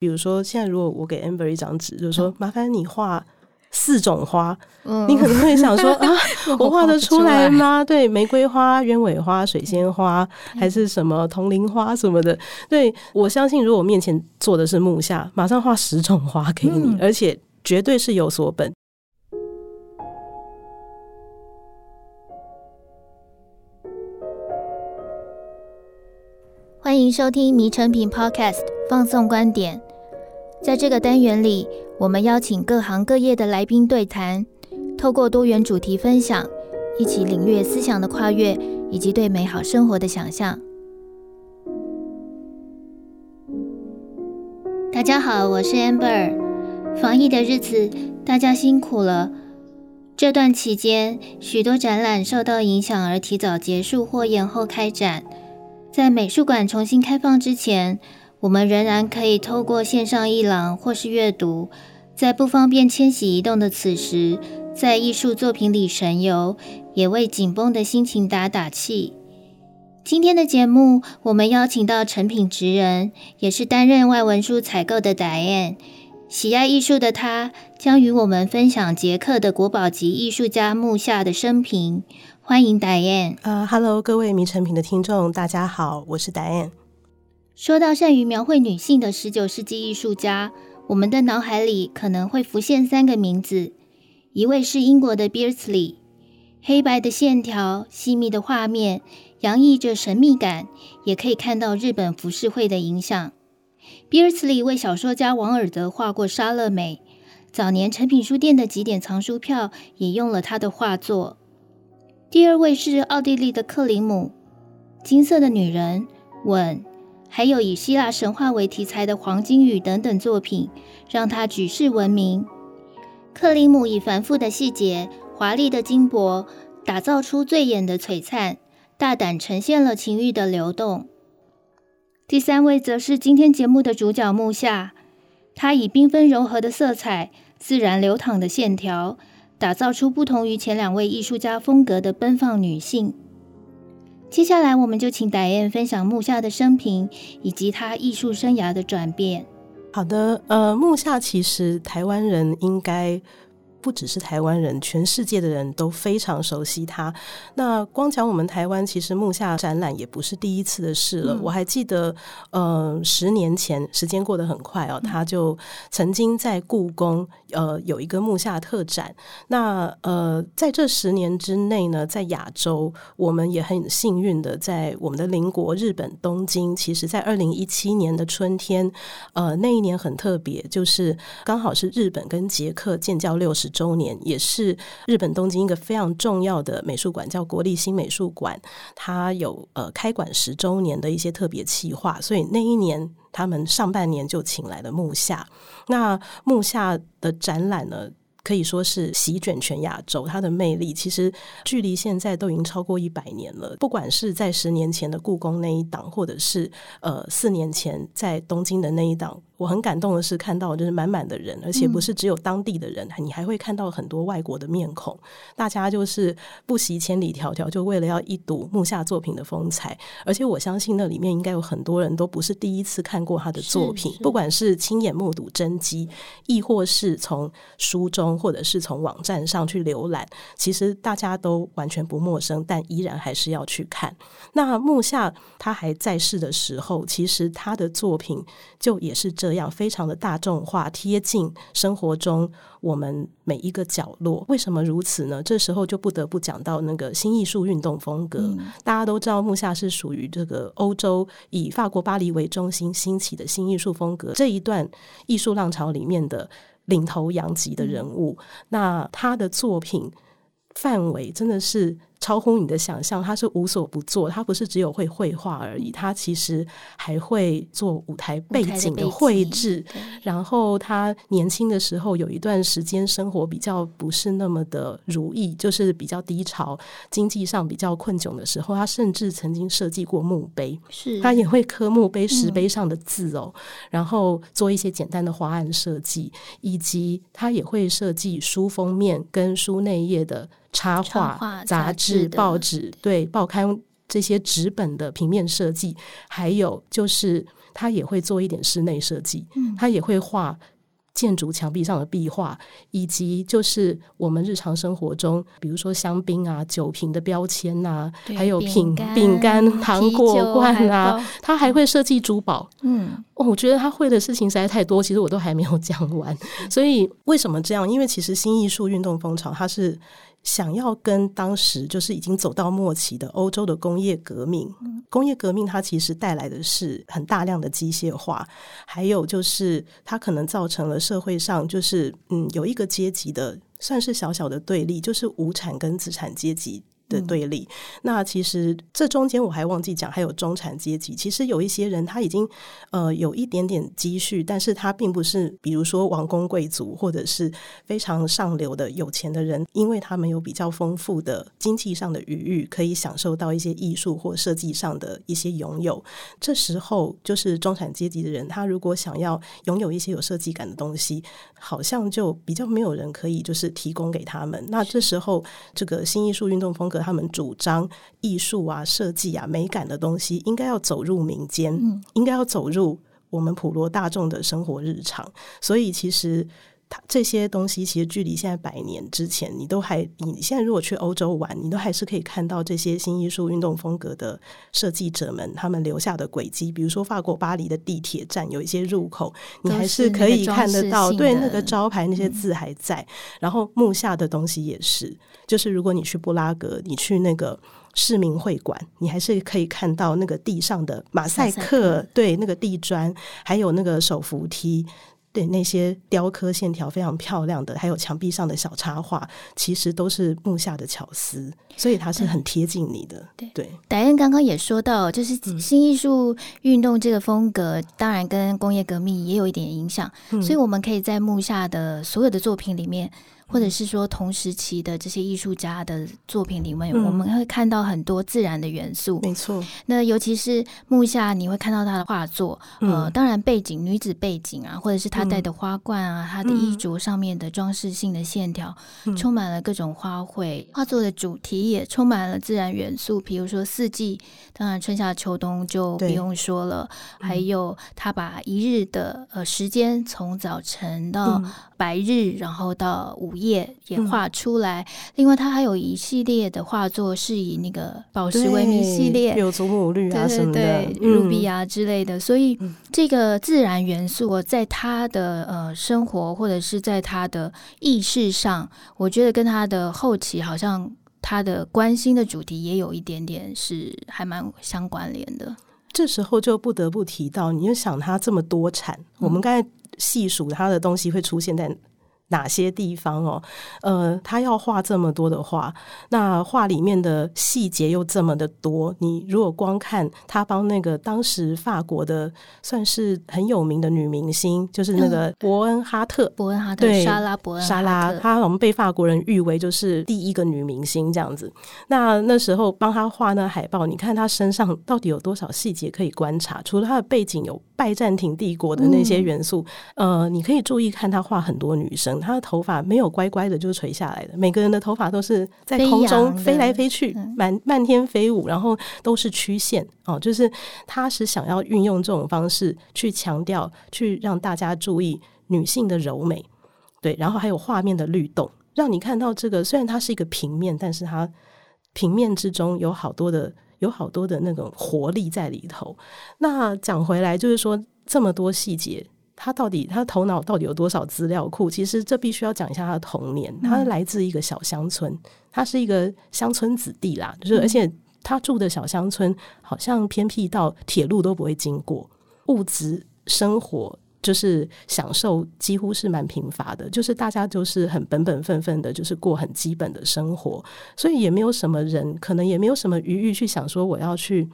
比如说，现在如果我给 Amber 一张纸，就是说麻烦你画四种花，嗯、你可能会想说 啊，我画得出来吗？对，玫瑰花、鸢尾花、水仙花，还是什么铜铃花什么的？对，我相信，如果面前坐的是木下，马上画十种花给你，嗯、而且绝对是有所本。欢迎收听《迷成品 Podcast》放送观点。在这个单元里，我们邀请各行各业的来宾对谈，透过多元主题分享，一起领略思想的跨越以及对美好生活的想象。大家好，我是 Amber。防疫的日子，大家辛苦了。这段期间，许多展览受到影响而提早结束或延后开展。在美术馆重新开放之前，我们仍然可以透过线上一廊或是阅读，在不方便迁徙移动的此时，在艺术作品里神游，也为紧绷的心情打打气。今天的节目，我们邀请到诚品职人，也是担任外文书采购的 Diane。喜爱艺术的她，将与我们分享捷克的国宝级艺术家木夏的生平。欢迎 Diane。呃哈喽，各位迷诚品的听众，大家好，我是 Diane。说到善于描绘女性的十九世纪艺术家，我们的脑海里可能会浮现三个名字，一位是英国的 Beardsley，黑白的线条，细密的画面，洋溢着神秘感，也可以看到日本浮世绘的影响。Beardsley 为小说家王尔德画过莎乐美，早年诚品书店的几点藏书票也用了他的画作。第二位是奥地利的克林姆，《金色的女人》、《吻》，还有以希腊神话为题材的《黄金雨》等等作品，让他举世闻名。克林姆以繁复的细节、华丽的金箔，打造出醉眼的璀璨，大胆呈现了情欲的流动。第三位则是今天节目的主角木夏，她以缤纷柔和的色彩、自然流淌的线条。打造出不同于前两位艺术家风格的奔放女性。接下来，我们就请戴燕分享木下的生平以及他艺术生涯的转变。好的，呃，木下其实台湾人应该。不只是台湾人，全世界的人都非常熟悉他。那光讲我们台湾，其实木下展览也不是第一次的事了。嗯、我还记得，呃，十年前，时间过得很快哦，他就曾经在故宫，呃，有一个木下特展。那呃，在这十年之内呢，在亚洲，我们也很幸运的，在我们的邻国日本东京，其实在二零一七年的春天，呃，那一年很特别，就是刚好是日本跟捷克建交六十周年，也是日本东京一个非常重要的美术馆，叫国立新美术馆。它有呃开馆十周年的一些特别企划，所以那一年他们上半年就请来了木下。那木下的展览呢，可以说是席卷全亚洲。它的魅力其实距离现在都已经超过一百年了。不管是在十年前的故宫那一档，或者是呃四年前在东京的那一档。我很感动的是看到就是满满的人，而且不是只有当地的人，嗯、你还会看到很多外国的面孔。大家就是不惜千里迢迢，就为了要一睹木下作品的风采。而且我相信那里面应该有很多人都不是第一次看过他的作品，不管是亲眼目睹真迹，亦或是从书中或者是从网站上去浏览，其实大家都完全不陌生，但依然还是要去看。那木下他还在世的时候，其实他的作品就也是这。样非常的大众化，贴近生活中我们每一个角落。为什么如此呢？这时候就不得不讲到那个新艺术运动风格。嗯、大家都知道，木下是属于这个欧洲以法国巴黎为中心兴起的新艺术风格这一段艺术浪潮里面的领头羊级的人物。嗯、那他的作品范围真的是。超乎你的想象，他是无所不做，他不是只有会绘画而已，他其实还会做舞台背景的绘制。然后他年轻的时候有一段时间生活比较不是那么的如意，就是比较低潮，经济上比较困窘的时候，他甚至曾经设计过墓碑，是他也会刻墓碑石碑上的字哦，嗯、然后做一些简单的花案设计，以及他也会设计书封面跟书内页的。插画、杂志、报纸，对报刊这些纸本的平面设计，还有就是他也会做一点室内设计，嗯他也会画。建筑墙壁上的壁画，以及就是我们日常生活中，比如说香槟啊、酒瓶的标签啊，还有饼、饼干、糖果罐啊，他还会设计珠宝。嗯，我觉得他会的事情实在太多，其实我都还没有讲完。所以为什么这样？因为其实新艺术运动风潮，它是。想要跟当时就是已经走到末期的欧洲的工业革命，工业革命它其实带来的是很大量的机械化，还有就是它可能造成了社会上就是嗯有一个阶级的算是小小的对立，就是无产跟资产阶级。的对立，那其实这中间我还忘记讲，还有中产阶级。其实有一些人他已经呃有一点点积蓄，但是他并不是比如说王公贵族或者是非常上流的有钱的人，因为他们有比较丰富的经济上的余裕，可以享受到一些艺术或设计上的一些拥有。这时候就是中产阶级的人，他如果想要拥有一些有设计感的东西，好像就比较没有人可以就是提供给他们。那这时候这个新艺术运动风格。他们主张艺术啊、设计啊、美感的东西，应该要走入民间，嗯、应该要走入我们普罗大众的生活日常。所以，其实它这些东西，其实距离现在百年之前，你都还，你现在如果去欧洲玩，你都还是可以看到这些新艺术运动风格的设计者们他们留下的轨迹。比如说，法国巴黎的地铁站有一些入口，你还是可以看得到，对那个招牌那些字还在。嗯、然后木下的东西也是。就是如果你去布拉格，你去那个市民会馆，你还是可以看到那个地上的马赛克，马赛克对那个地砖，还有那个手扶梯，对那些雕刻线条非常漂亮的，还有墙壁上的小插画，其实都是木下的巧思，所以它是很贴近你的。对，对，戴恩刚刚也说到，就是新艺术运动这个风格，当然跟工业革命也有一点影响，嗯、所以我们可以在木下的所有的作品里面。或者是说同时期的这些艺术家的作品里面，嗯、我们会看到很多自然的元素。没错，那尤其是木下，你会看到他的画作，嗯、呃，当然背景女子背景啊，或者是他戴的花冠啊，他、嗯、的衣着上面的装饰性的线条，嗯、充满了各种花卉。画作的主题也充满了自然元素，比如说四季，当然春夏秋冬就不用说了。还有他把一日的呃时间从早晨到白日，嗯、然后到午夜。也也画出来。嗯、另外，他还有一系列的画作是以那个宝石为名系列，有祖母绿啊什么的，对对对，Ruby 啊之类的。所以，这个自然元素在他的呃生活或者是在他的意识上，我觉得跟他的后期好像他的关心的主题也有一点点是还蛮相关联的。这时候就不得不提到，你就想他这么多产，嗯、我们刚才细数他的东西会出现在。哪些地方哦？呃，他要画这么多的画，那画里面的细节又这么的多。你如果光看他帮那个当时法国的算是很有名的女明星，就是那个伯恩哈特，嗯、伯恩哈特，对，莎拉伯恩哈特，莎拉，她我们被法国人誉为就是第一个女明星这样子。那那时候帮他画那海报，你看他身上到底有多少细节可以观察？除了他的背景有拜占庭帝国的那些元素，嗯、呃，你可以注意看他画很多女生。她的头发没有乖乖的就垂下来的，每个人的头发都是在空中飞来飞去，满漫天飞舞，然后都是曲线哦，就是他是想要运用这种方式去强调，去让大家注意女性的柔美，对，然后还有画面的律动，让你看到这个虽然它是一个平面，但是它平面之中有好多的有好多的那种活力在里头。那讲回来就是说这么多细节。他到底他头脑到底有多少资料库？其实这必须要讲一下他的童年。他来自一个小乡村，他是一个乡村子弟啦。就是而且他住的小乡村好像偏僻到铁路都不会经过，物质生活就是享受几乎是蛮贫乏的。就是大家就是很本本分分的，就是过很基本的生活，所以也没有什么人，可能也没有什么余裕去想说我要去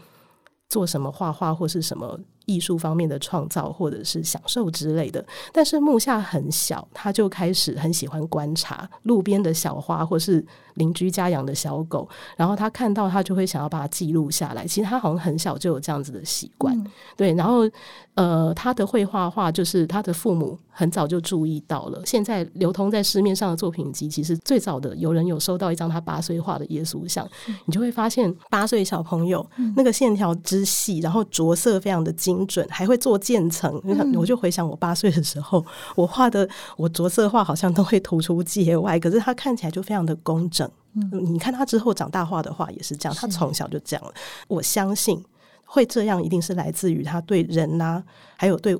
做什么画画或是什么。艺术方面的创造或者是享受之类的，但是木下很小，他就开始很喜欢观察路边的小花，或是邻居家养的小狗，然后他看到他就会想要把它记录下来。其实他好像很小就有这样子的习惯，嗯、对。然后呃，他的绘画画，就是他的父母很早就注意到了。现在流通在市面上的作品集，其实最早的有人有收到一张他八岁画的耶稣像，嗯、你就会发现八岁小朋友那个线条之细，然后着色非常的精。精准，还会做渐层。嗯、我就回想我八岁的时候，我画的我着色画好像都会突出界外，可是他看起来就非常的工整。嗯，你看他之后长大画的画也是这样，他从小就这样了。我相信会这样，一定是来自于他对人呐、啊，还有对。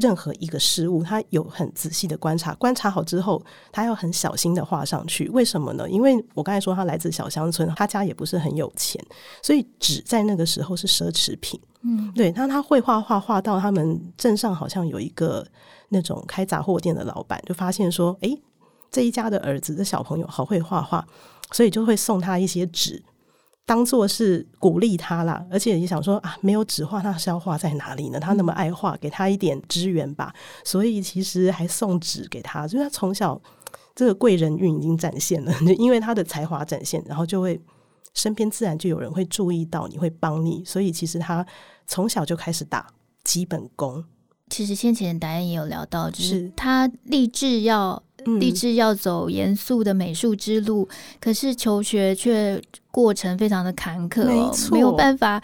任何一个事物，他有很仔细的观察，观察好之后，他要很小心的画上去。为什么呢？因为我刚才说他来自小乡村，他家也不是很有钱，所以纸在那个时候是奢侈品。嗯，对。那他会画画，画到他们镇上好像有一个那种开杂货店的老板，就发现说，诶，这一家的儿子的小朋友好会画画，所以就会送他一些纸。当做是鼓励他啦，而且也想说啊，没有纸画，那是要画在哪里呢？他那么爱画，给他一点支援吧。所以其实还送纸给他，就是他从小这个贵人运已经展现了，因为他的才华展现，然后就会身边自然就有人会注意到你，会帮你。所以其实他从小就开始打基本功。其实先前答案也有聊到，就是他立志要。立志要走严肃的美术之路，嗯，可是求学却过程非常的坎坷，没，没有办法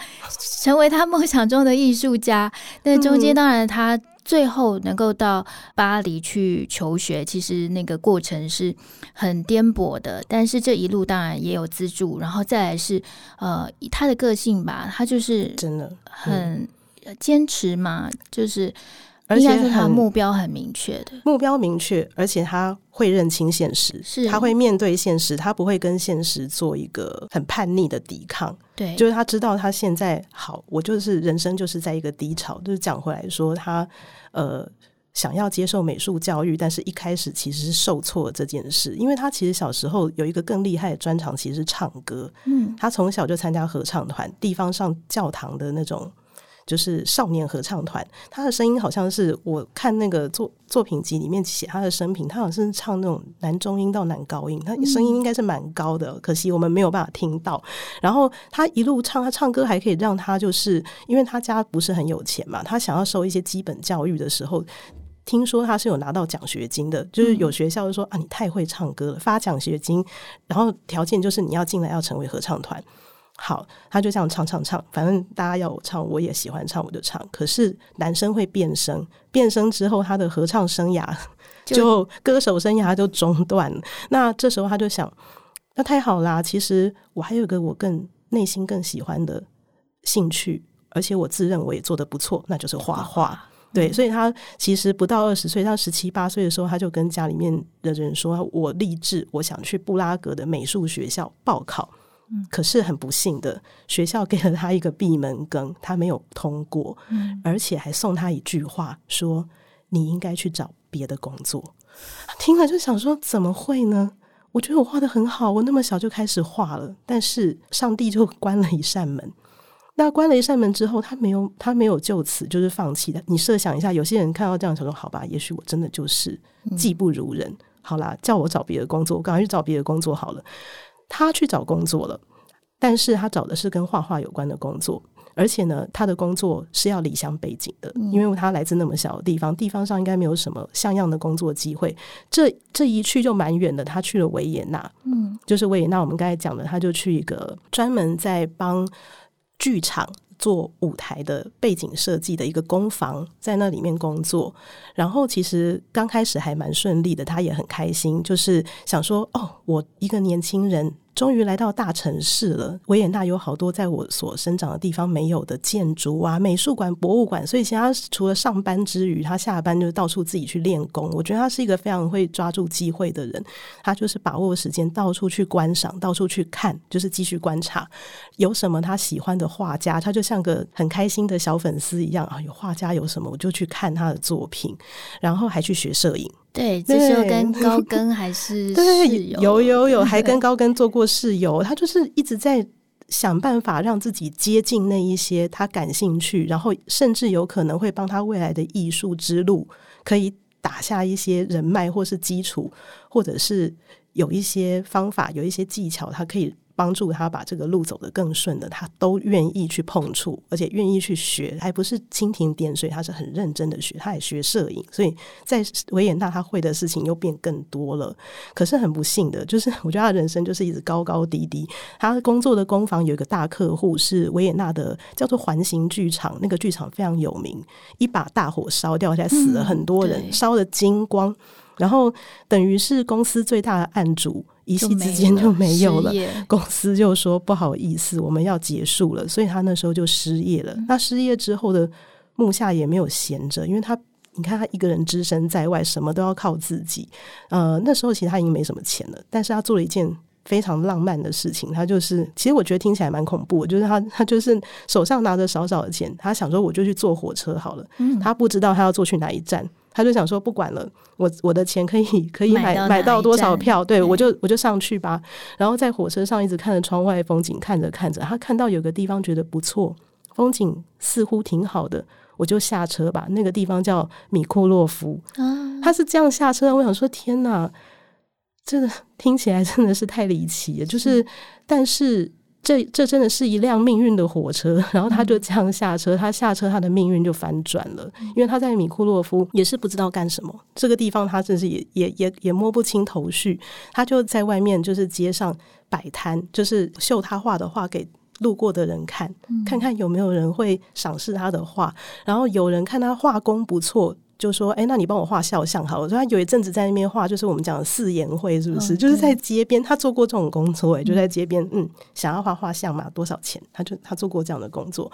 成为他梦想中的艺术家。那中间当然他最后能够到巴黎去求学，其实那个过程是很颠簸的。但是这一路当然也有资助，然后再来是呃他的个性吧，他就是真的很坚持嘛，就是。而且是他目标很明确的，目标明确，而且他会认清现实，是他会面对现实，他不会跟现实做一个很叛逆的抵抗。对，就是他知道他现在好，我就是人生就是在一个低潮。就是讲回来说，他呃想要接受美术教育，但是一开始其实是受挫这件事，因为他其实小时候有一个更厉害的专长，其实是唱歌。嗯，他从小就参加合唱团，地方上教堂的那种。就是少年合唱团，他的声音好像是我看那个作作品集里面写他的生平，他好像是唱那种男中音到男高音，他声音应该是蛮高的，可惜我们没有办法听到。然后他一路唱，他唱歌还可以让他就是，因为他家不是很有钱嘛，他想要受一些基本教育的时候，听说他是有拿到奖学金的，就是有学校就说啊，你太会唱歌了，发奖学金，然后条件就是你要进来要成为合唱团。好，他就这样唱唱唱，反正大家要我唱，我也喜欢唱，我就唱。可是男生会变声，变声之后，他的合唱生涯 就，就歌手生涯就中断了。那这时候他就想，那太好啦！其实我还有一个我更内心更喜欢的兴趣，而且我自认为也做得不错，那就是画画。对，所以他其实不到二十岁，他十七八岁的时候，他就跟家里面的人说：“我立志，我想去布拉格的美术学校报考。”可是很不幸的，学校给了他一个闭门羹，他没有通过，嗯，而且还送他一句话，说你应该去找别的工作。听了就想说，怎么会呢？我觉得我画得很好，我那么小就开始画了，但是上帝就关了一扇门。那关了一扇门之后，他没有，他没有就此就是放弃的。你设想一下，有些人看到这样想说，好吧，也许我真的就是技不如人，嗯，好啦，叫我找别的工作，我赶快去找别的工作好了。他去找工作了，但是他找的是跟画画有关的工作，而且呢，他的工作是要离乡背景的，因为他来自那么小的地方，地方上应该没有什么像样的工作机会。这这一去就蛮远的，他去了维也纳，嗯，就是维也纳。我们刚才讲的，他就去一个专门在帮剧场做舞台的背景设计的一个工坊，在那里面工作。然后其实刚开始还蛮顺利的，他也很开心，就是想说，哦，我一个年轻人。终于来到大城市了，维也纳有好多在我所生长的地方没有的建筑啊，美术馆、博物馆。所以，其他除了上班之余，他下班就到处自己去练功。我觉得他是一个非常会抓住机会的人，他就是把握时间到处去观赏，到处去看，就是继续观察有什么他喜欢的画家，他就像个很开心的小粉丝一样啊。有画家有什么，我就去看他的作品，然后还去学摄影。对，这时候跟高跟还是 室友，有有有，还跟 高跟做过室友。他就是一直在想办法让自己接近那一些他感兴趣，然后甚至有可能会帮他未来的艺术之路可以打下一些人脉或是基础，或者是有一些方法、有一些技巧，他可以帮助他把这个路走得更顺的，他都愿意去碰触，而且愿意去学，还不是蜻蜓点水，他是很认真的学，他也学摄影，所以在维也纳他会的事情又变更多了。可是很不幸的，就是我觉得他人生就是一直高高低低。他工作的工坊有一个大客户是维也纳的，叫做环形剧场，那个剧场非常有名，一把大火烧掉下来，死了很多人，烧得精光。然后等于是公司最大的案主，一夕之间就没有了。公司就说不好意思，我们要结束了，所以他那时候就失业了。那失业之后的木下也没有闲着，因为他你看他一个人只身在外，什么都要靠自己。呃，那时候其实他已经没什么钱了，但是他做了一件非常浪漫的事情。他就是，其实我觉得听起来蛮恐怖，就是他他就是手上拿着少少的钱，他想说我就去坐火车好了。嗯，他不知道他要坐去哪一站。他就想说，不管了，我我的钱可以可以买买到多少票，对，我就我就上去吧。然后在火车上一直看着窗外风景，看着看着，他看到有个地方觉得不错，风景似乎挺好的，我就下车吧。那个地方叫米库洛夫，啊他是这样下车。我想说，天哪，这个听起来真的是太离奇了。就是，但是。这这真的是一辆命运的火车，然后他就这样下车，他下车，他的命运就反转了，因为他在米库洛夫也是不知道干什么，这个地方他真是也也也也摸不清头绪，他就在外面就是街上摆摊，就是秀他画的画给路过的人看，看看有没有人会赏识他的画，然后有人看他画工不错。就说：“哎，那你帮我画肖像好了。”我说：“他有一阵子在那边画，就是我们讲的四言会，是不是？哦、就是在街边，他做过这种工作。哎，就在街边，嗯，想要画画像嘛？多少钱？他就他做过这样的工作。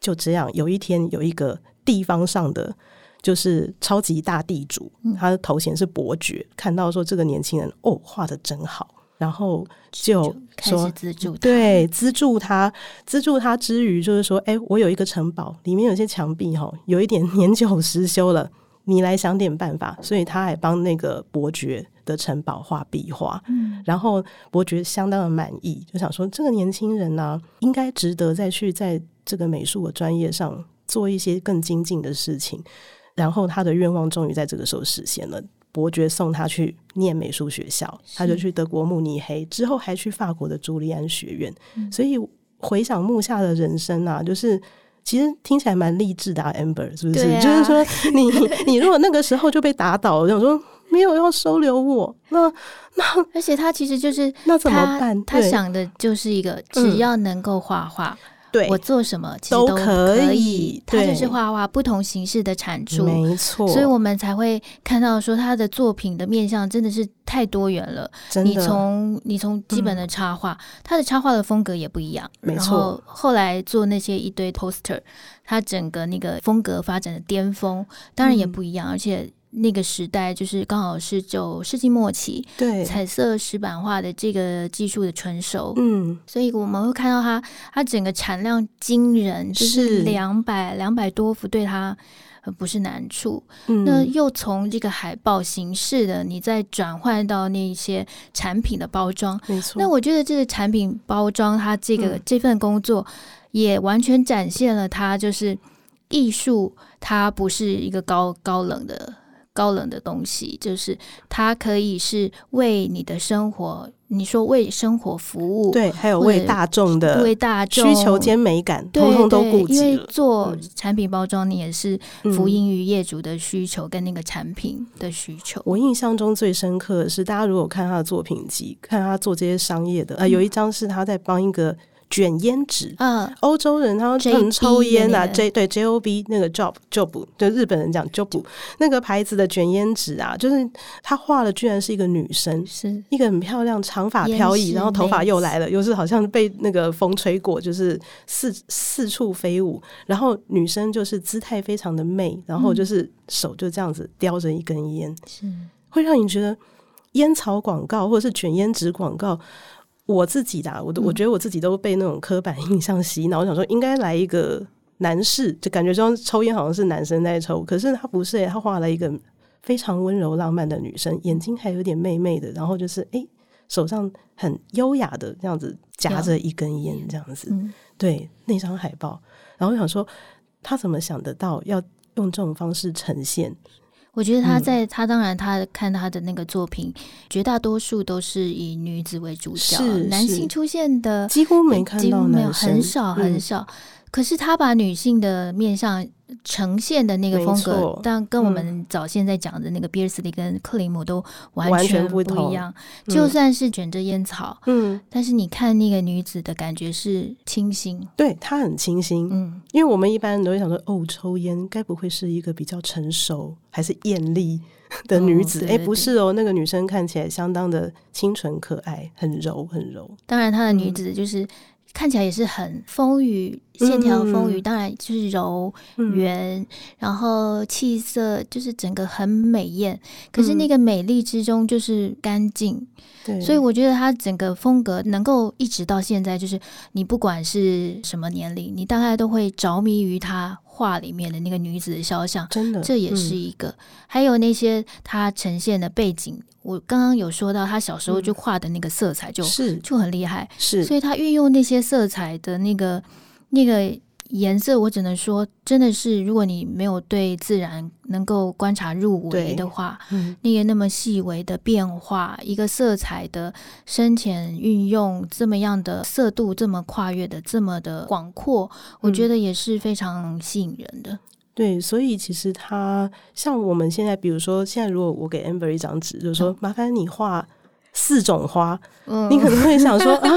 就这样，有一天有一个地方上的就是超级大地主，他的头衔是伯爵，看到说这个年轻人哦，画的真好，然后就说就开始资助他，对，资助他，资助他之余，就是说，哎，我有一个城堡，里面有些墙壁哈，有一点 年久失修了。”你来想点办法，所以他还帮那个伯爵的城堡画壁画，嗯，然后伯爵相当的满意，就想说这个年轻人呢、啊，应该值得再去在这个美术的专业上做一些更精进的事情。然后他的愿望终于在这个时候实现了，伯爵送他去念美术学校，他就去德国慕尼黑，之后还去法国的朱利安学院。嗯、所以回想木下的人生啊，就是。其实听起来蛮励志的啊，Amber 是不是？啊、就是说 你，你你如果那个时候就被打倒了，想说没有要收留我，那那而且他其实就是那怎么办？他想的就是一个，只要能够画画。嗯对，我做什么其实都可以，他就是画画不同形式的产出，没错，所以我们才会看到说他的作品的面向真的是太多元了。你从你从基本的插画，嗯，他的插画的风格也不一样，没错。然后后来做那些一堆 poster，他整个那个风格发展的巅峰，当然也不一样，嗯，而且。那个时代就是刚好是九世纪末期，对彩色石板画的这个技术的成熟，嗯，所以我们会看到它，它整个产量惊人，就是两百两百多幅，对它不是难处。嗯，那又从这个海报形式的，你再转换到那些产品的包装，没错。那我觉得这个产品包装，它这个、嗯、这份工作也完全展现了它就是艺术，它不是一个高高冷的。高冷的东西，就是它可以是为你的生活，你说为生活服务，对，还有为大众的为大众需求兼美感，通通都顾及。因为做产品包装，你也是服膺于业主的需求跟那个产品的需求。我印象中最深刻的是，大家如果看他的作品集，看他做这些商业的，呃，有一张是他在帮一个。卷烟纸，嗯，欧洲人他们抽烟啊，J 对 J O B 那个 job job，就日本人讲 job 那个牌子的卷烟纸啊，就是他画的居然是一个女生，是。一个很漂亮，长发飘逸，然后头发又来了，又是好像被那个风吹过，就是四四处飞舞，然后女生就是姿态非常的媚，然后就是手就这样子叼着一根烟，是会让你觉得烟草广告或者是卷烟纸广告。我自己的，我都我觉得我自己都被那种刻板印象洗脑。我想说，应该来一个男士，就感觉说抽烟好像是男生在抽，可是他不是，他画了一个非常温柔浪漫的女生，眼睛还有点媚媚的，然后就是哎，手上很优雅的这样子夹着一根烟，这样子。嗯、对那张海报，然后我想说，他怎么想得到要用这种方式呈现？我觉得他在、嗯、他当然他看他的那个作品，绝大多数都是以女子为主角，男性出现的几乎没看到，没有很少很少。嗯、可是他把女性的面向。呈现的那个风格，但跟我们早现在讲的那个比尔斯利跟克林姆都完全不一样。嗯、就算是卷着烟草，嗯，但是你看那个女子的感觉是清新，对，她很清新，嗯，因为我们一般人都会想说，哦，抽烟该不会是一个比较成熟还是艳丽的女子？哎、哦，不是哦，那个女生看起来相当的清纯可爱，很柔很柔。当然，她的女子就是。嗯看起来也是很丰腴，线条丰腴，当然就是柔圆，然后气色就是整个很美艳。可是那个美丽之中就是干净，对，所以我觉得他整个风格能够一直到现在，就是你不管是什么年龄，你大概都会着迷于他画里面的那个女子的肖像。真的，这也是一个。还有那些她呈现的背景。我刚刚有说到，她小时候就画的那个色彩就是就很厉害，是，所以她运用那些色彩的那个那个颜色，我只能说，真的是如果你没有对自然能够观察入微的话，嗯，那个那么细微的变化，一个色彩的深浅运用，这么样的色度，这么跨越的这么的广阔，我觉得也是非常吸引人的。对，所以其实他像我们现在，比如说现在，如果我给 Amber 一张纸，就是说麻烦你画四种花，嗯、你可能会想说 啊，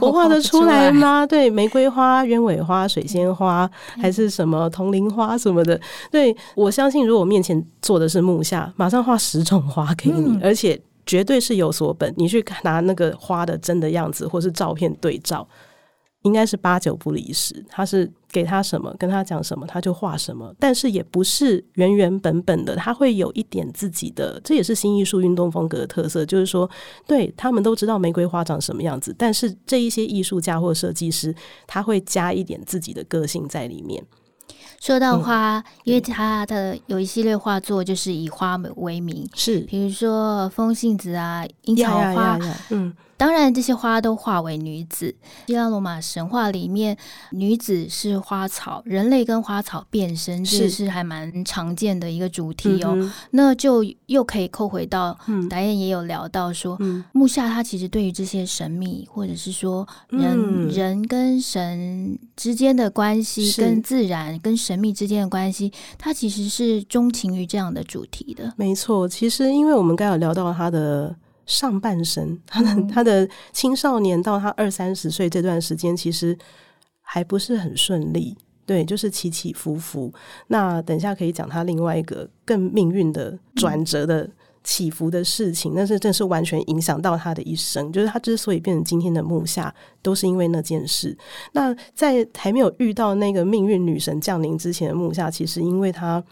我画得出来吗？对，玫瑰花、鸢尾花、水仙花，还是什么铜铃花什么的？对，我相信，如果我面前坐的是木下，马上画十种花给你，嗯、而且绝对是有所本。你去拿那个花的真的样子，或是照片对照。应该是八九不离十，他是给他什么，跟他讲什么，他就画什么。但是也不是原原本本的，他会有一点自己的，这也是新艺术运动风格的特色。就是说，对，他们都知道玫瑰花长什么样子，但是这一些艺术家或设计师，他会加一点自己的个性在里面。说到花，嗯、因为他的有一系列画作就是以花为名，是，比如说风信子啊，樱桃花，嗯。当然，这些花都化为女子。希腊罗马神话里面，女子是花草，人类跟花草变身，这是还蛮常见的一个主题哦。嗯、那就又可以扣回到，导演也有聊到说，嗯、木下他其实对于这些神秘，或者是说人、嗯、人跟神之间的关系，跟自然跟神秘之间的关系，他其实是钟情于这样的主题的。没错，其实因为我们刚有聊到他的。上半生，他的他的青少年到他二三十岁这段时间，其实还不是很顺利，对，就是起起伏伏。那等一下可以讲他另外一个更命运的转折的起伏的事情，那是正是完全影响到他的一生。就是他之所以变成今天的木下，都是因为那件事。那在还没有遇到那个命运女神降临之前的木下，其实因为他。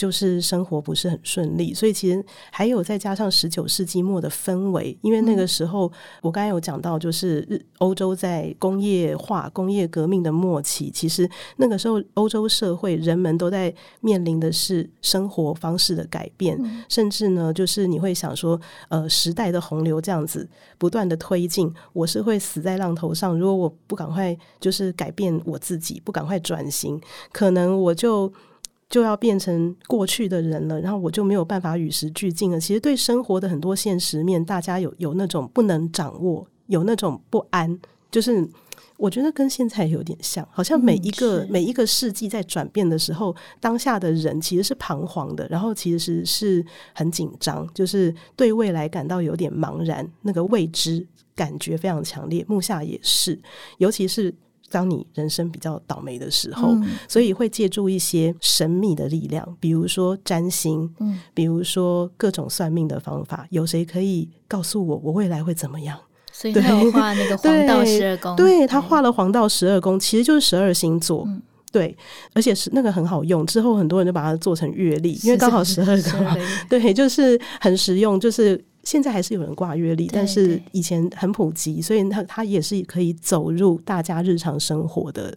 就是生活不是很顺利，所以其实还有再加上十九世纪末的氛围，因为那个时候我刚才有讲到，就是日欧洲在工业化、工业革命的末期，其实那个时候欧洲社会人们都在面临的是生活方式的改变，甚至呢，就是你会想说，呃，时代的洪流这样子不断的推进，我是会死在浪头上，如果我不赶快就是改变我自己，不赶快转型，可能我就。就要变成过去的人了，然后我就没有办法与时俱进了。其实对生活的很多现实面，大家有有那种不能掌握，有那种不安，就是我觉得跟现在有点像，好像每一个、嗯、每一个世纪在转变的时候，当下的人其实是彷徨的，然后其实是很紧张，就是对未来感到有点茫然，那个未知感觉非常强烈。木下也是，尤其是。当你人生比较倒霉的时候，嗯、所以会借助一些神秘的力量，比如说占星，嗯，比如说各种算命的方法。有谁可以告诉我，我未来会怎么样？所以他有画那个 黄道十二宫，对，他画了黄道十二宫，其实就是十二星座，嗯、对，而且是那个很好用。之后很多人就把它做成月历，因为刚好十二个，对，就是很实用，就是。现在还是有人挂月历，但是以前很普及，所以它它也是可以走入大家日常生活的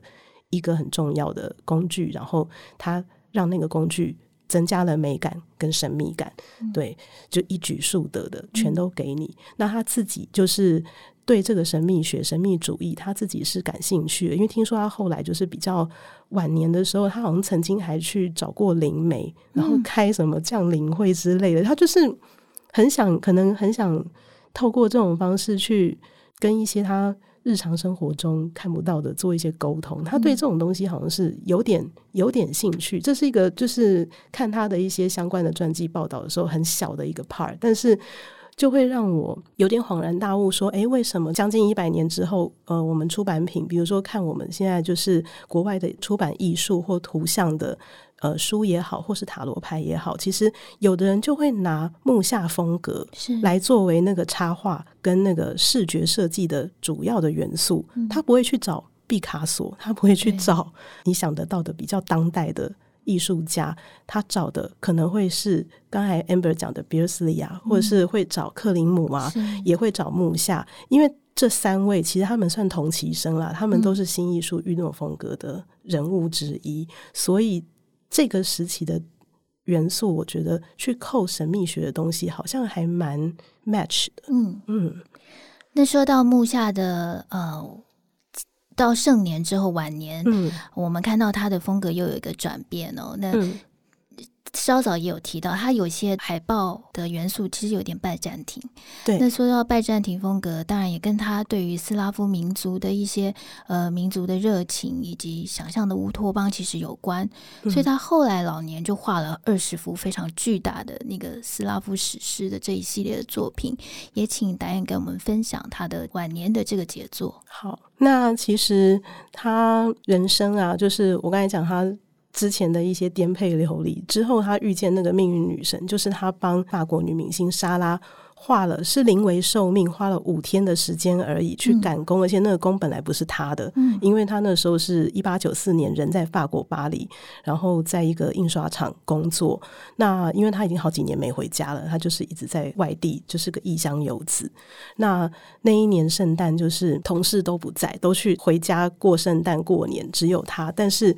一个很重要的工具。然后它让那个工具增加了美感跟神秘感，嗯、对，就一举数得的全都给你。嗯、那他自己就是对这个神秘学、神秘主义，他自己是感兴趣的。因为听说他后来就是比较晚年的时候，他好像曾经还去找过灵媒，然后开什么降灵会之类的。嗯、他就是很想，可能很想透过这种方式去跟一些他日常生活中看不到的做一些沟通。他对这种东西好像是有点有点兴趣。这是一个就是看他的一些相关的传记报道的时候，很小的一个 part，但是。就会让我有点恍然大悟，说：“诶，为什么将近一百年之后，呃，我们出版品，比如说看我们现在就是国外的出版艺术或图像的，呃，书也好，或是塔罗牌也好，其实有的人就会拿木下风格来作为那个插画跟那个视觉设计的主要的元素，他不会去找毕卡索，他不会去找你想得到的比较当代的。”艺术家他找的可能会是刚才 Amber 讲的 Beardsley 啊，或者是会找克林姆啊，也会找木下，因为这三位其实他们算同期生啦，他们都是新艺术运动风格的人物之一，所以这个时期的元素，我觉得去扣神秘学的东西，好像还蛮 match 的。嗯嗯，那说到木下的呃。到盛年之后，晚年，嗯，我们看到他的风格又有一个转变哦。那稍早也有提到，他有些海报的元素其实有点拜占庭。对，那说到拜占庭风格，当然也跟他对于斯拉夫民族的一些呃民族的热情以及想象的乌托邦其实有关。所以他后来老年就画了二十幅非常巨大的那个斯拉夫史诗的这一系列的作品。也请导演给我们分享他的晚年的这个杰作。好，那其实他人生啊，就是我刚才讲他。之前的一些颠沛流离之后，他遇见那个命运女神，就是他帮法国女明星莎拉画了，是临危受命，花了五天的时间而已去赶工，嗯、而且那个工本来不是他的，嗯、因为他那时候是一八九四年人在法国巴黎，然后在一个印刷厂工作。那因为他已经好几年没回家了，他就是一直在外地，就是个异乡游子。那那一年圣诞，就是同事都不在，都去回家过圣诞过年，只有他，但是。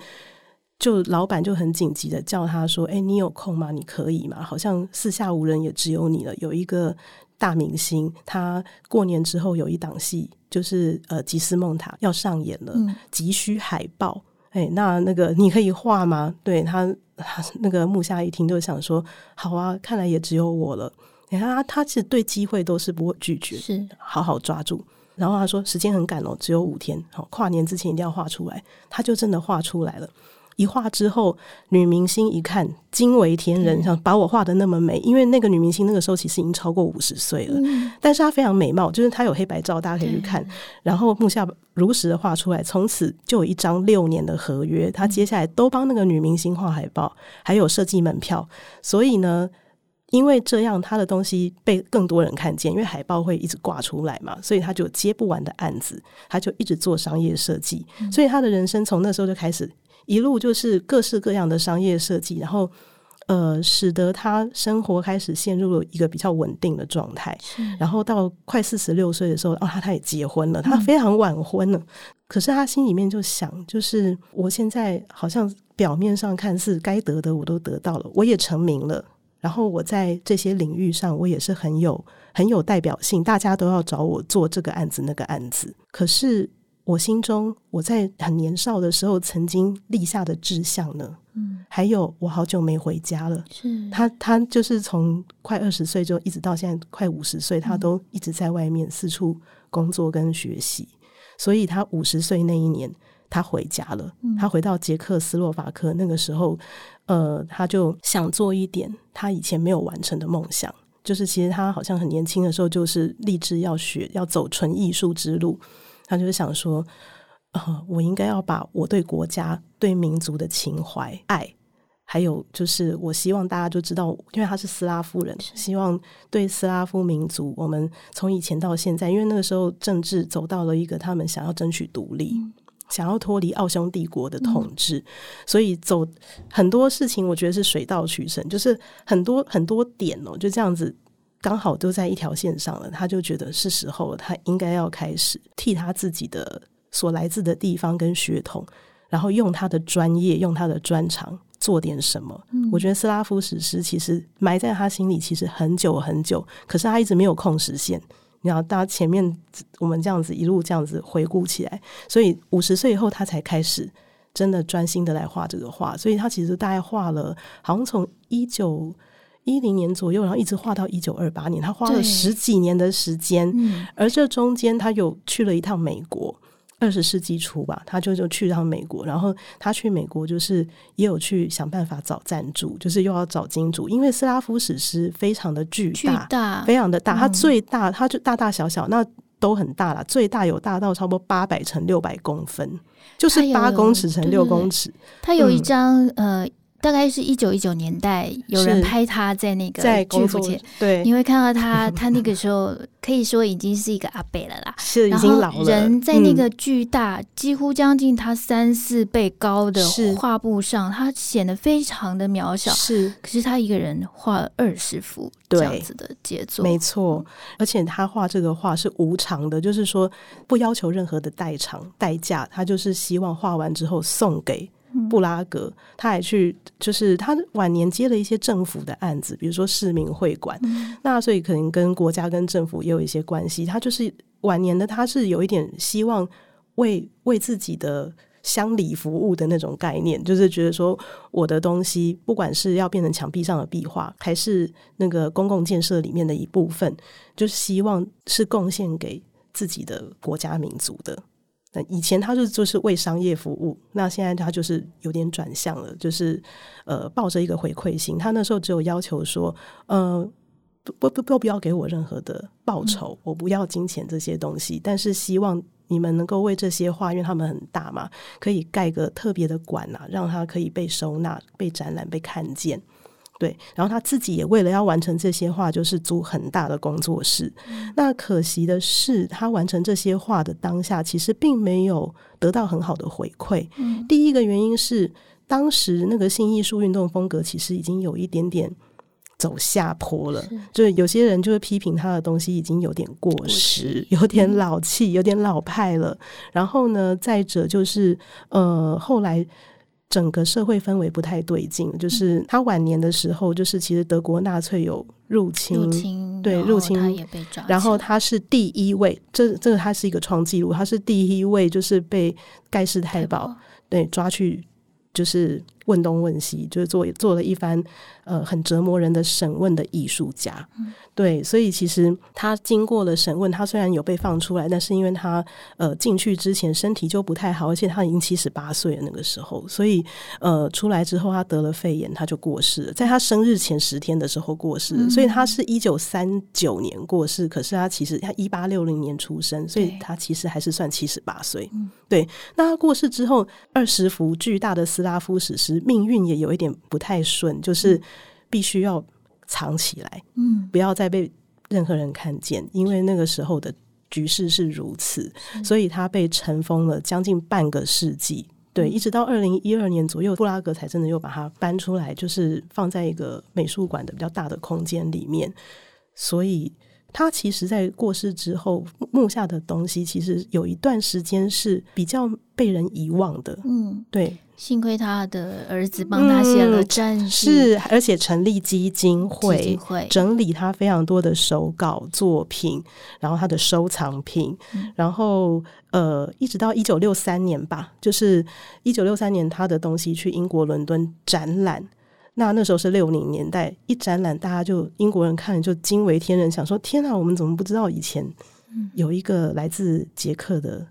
就老板就很紧急的叫他说：“哎，你有空吗？你可以吗？好像四下无人，也只有你了。有一个大明星，他过年之后有一档戏，就是呃吉斯梦塔要上演了，急需海报。哎，那那个你可以画吗？对他，他那个木下一听就想说：好啊，看来也只有我了。你看他，他其实对机会都是不会拒绝，是好好抓住。然后他说时间很赶哦，只有五天，好跨年之前一定要画出来。他就真的画出来了。”一画之后，女明星一看惊为天人，想把我画的那么美。因为那个女明星那个时候其实已经超过五十岁了，嗯、但是她非常美貌，就是她有黑白照，大家可以去看。然后木下如实的画出来，从此就有一张六年的合约。他接下来都帮那个女明星画海报，还有设计门票。所以呢，因为这样，他的东西被更多人看见，因为海报会一直挂出来嘛，所以他就接不完的案子，他就一直做商业设计。所以他的人生从那时候就开始。一路就是各式各样的商业设计，然后呃，使得他生活开始陷入了一个比较稳定的状态。然后到快四十六岁的时候，哦，他他也结婚了，他非常晚婚了。嗯、可是他心里面就想，就是我现在好像表面上看似该得的我都得到了，我也成名了，然后我在这些领域上我也是很有很有代表性，大家都要找我做这个案子那个案子。可是。我心中，我在很年少的时候曾经立下的志向呢，嗯，还有我好久没回家了。是他，他就是从快二十岁就一直到现在快五十岁，他都一直在外面四处工作跟学习。所以他五十岁那一年，他回家了。他回到捷克斯洛伐克，那个时候，呃，他就想做一点他以前没有完成的梦想，就是其实他好像很年轻的时候就是立志要学，要走纯艺术之路。他就是想说，呃，我应该要把我对国家、对民族的情怀、爱，还有就是我希望大家就知道，因为他是斯拉夫人，希望对斯拉夫民族，我们从以前到现在，因为那个时候政治走到了一个他们想要争取独立，嗯、想要脱离奥匈帝国的统治，嗯、所以走很多事情，我觉得是水到渠成，就是很多很多点哦，就这样子。刚好都在一条线上了，他就觉得是时候了，他应该要开始替他自己的所来自的地方跟血统，然后用他的专业、用他的专长做点什么。嗯、我觉得斯拉夫史诗其实埋在他心里其实很久很久，可是他一直没有空实现。然后大家前面我们这样子一路这样子回顾起来，所以五十岁以后他才开始真的专心的来画这个画。所以他其实大概画了，好像从一九一零年左右，然后一直画到一九二八年，他花了十几年的时间。嗯、而这中间他有去了一趟美国。二十世纪初吧，他就就去趟美国，然后他去美国就是也有去想办法找赞助，就是又要找金主，因为斯拉夫史诗非常的巨大，巨大非常的大，它最大它就大大小小那都很大了，最大有大到差不多八百乘六百公分，就是八公尺乘六公尺。它有一张、嗯、呃。大概是一九一九年代，有人拍他在那个巨幅前，对，你会看到他，他那个时候可以说已经是一个阿伯了啦，是已经老了。人在那个巨大，嗯、几乎将近他三四倍高的画布上，他显得非常的渺小。是，可是他一个人画了二十幅这样子的杰作，没错。而且他画这个画是无偿的，就是说不要求任何的代偿代价，他就是希望画完之后送给。布拉格，他还去，就是他晚年接了一些政府的案子，比如说市民会馆，嗯、那所以可能跟国家跟政府也有一些关系。他就是晚年的，他是有一点希望为为自己的乡里服务的那种概念，就是觉得说我的东西，不管是要变成墙壁上的壁画，还是那个公共建设里面的一部分，就是希望是贡献给自己的国家民族的。以前他是就是为商业服务，那现在他就是有点转向了，就是呃抱着一个回馈心。他那时候只有要求说，呃不不不不要给我任何的报酬，我不要金钱这些东西，但是希望你们能够为这些画，因为他们很大嘛，可以盖个特别的馆啊，让它可以被收纳、被展览、被看见。对，然后他自己也为了要完成这些画，就是租很大的工作室。嗯、那可惜的是，他完成这些画的当下，其实并没有得到很好的回馈。嗯、第一个原因是，当时那个新艺术运动风格其实已经有一点点走下坡了，是就有些人就会批评他的东西已经有点过时，有点老气，有点老派了。嗯、然后呢，再者就是呃，后来。整个社会氛围不太对劲，就是他晚年的时候，就是其实德国纳粹有入侵，入侵对入侵，他也被抓，然后他是第一位，这这个他是一个创纪录，他是第一位就是被盖世太保。对抓去，就是。问东问西，就是做做了一番呃很折磨人的审问的艺术家，嗯、对，所以其实他经过了审问，他虽然有被放出来，但是因为他呃进去之前身体就不太好，而且他已经七十八岁了那个时候，所以呃出来之后他得了肺炎，他就过世了，在他生日前十天的时候过世，嗯、所以他是一九三九年过世，可是他其实他一八六零年出生，所以他其实还是算七十八岁，对，对。那他过世之后，二十幅巨大的斯拉夫史诗。命运也有一点不太顺，就是必须要藏起来，嗯，不要再被任何人看见，因为那个时候的局势是如此，所以他被尘封了将近半个世纪，对，一直到二零一二年左右，布拉格才真的又把它搬出来，就是放在一个美术馆的比较大的空间里面，所以。他其实，在过世之后，墓下的东西其实有一段时间是比较被人遗忘的。嗯，对，幸亏他的儿子帮他写了传记，是，而且成立基金会，基金会整理他非常多的手稿作品，然后他的收藏品，嗯、然后呃，一直到一九六三年吧，就是一九六三年，他的东西去英国伦敦展览。那那时候是六零年代，一展览，大家就英国人看了就惊为天人，想说：天哪，我们怎么不知道以前有一个来自捷克的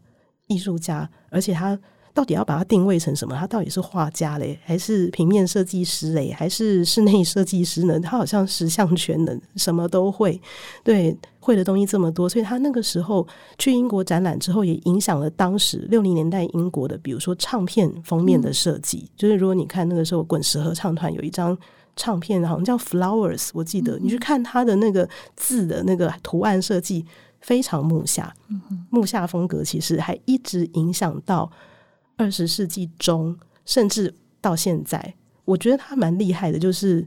艺术家，而且他。到底要把它定位成什么？他到底是画家嘞，还是平面设计师嘞，还是室内设计师呢？他好像十项全能，什么都会。对，会的东西这么多，所以他那个时候去英国展览之后，也影响了当时六零年代英国的，比如说唱片封面的设计。嗯、就是如果你看那个时候滚石合唱团有一张唱片，好像叫 Flowers，我记得、嗯、你去看他的那个字的那个图案设计，非常木下，嗯、木下风格其实还一直影响到。二十世纪中，甚至到现在，我觉得他蛮厉害的，就是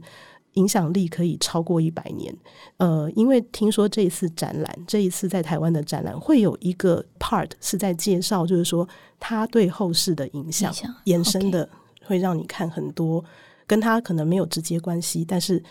影响力可以超过一百年。呃，因为听说这一次展览，这一次在台湾的展览会有一个 part 是在介绍，就是说他对后世的影响，延伸的会让你看很多跟他可能没有直接关系，但是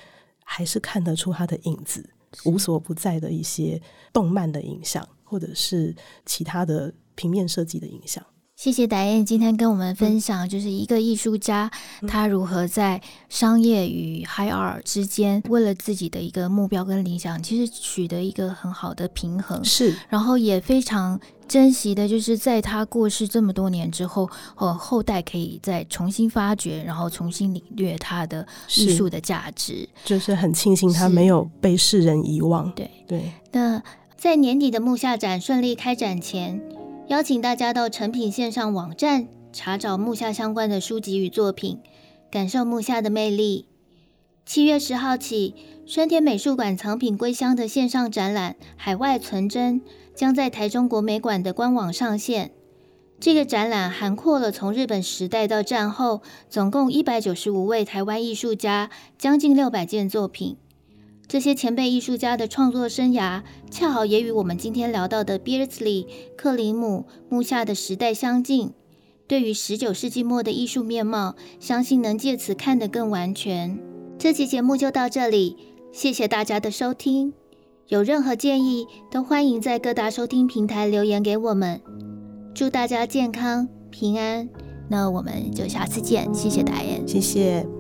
还是看得出他的影子。无所不在的一些动漫的影响，或者是其他的平面设计的影响。谢谢 Diane 今天跟我们分享，就是一个艺术家他如何在商业与 High Art 之间，为了自己的一个目标跟理想，其实取得一个很好的平衡。是，然后也非常珍惜的，就是在他过世这么多年之后，呃，后代可以再重新发掘，然后重新领略他的艺术的价值，就是很庆幸他没有被世人遗忘。对对。那在年底的木下展顺利开展前，邀请大家到诚品线上网站查找木下相关的书籍与作品，感受木下的魅力。七月十号起，山田美术馆藏品归乡的线上展览《海外存真》将在台中国美馆的官网上线。这个展览涵括了从日本时代到战后，总共一百九十五位台湾艺术家，将近六百件作品。这些前辈艺术家的创作生涯，恰好也与我们今天聊到的 Beardsley、克林姆、木下的时代相近。对于十九世纪末的艺术面貌，相信能借此看得更完全。这期节目就到这里，谢谢大家的收听。有任何建议，都欢迎在各大收听平台留言给我们。祝大家健康平安，那我们就下次见。谢谢大家，谢谢。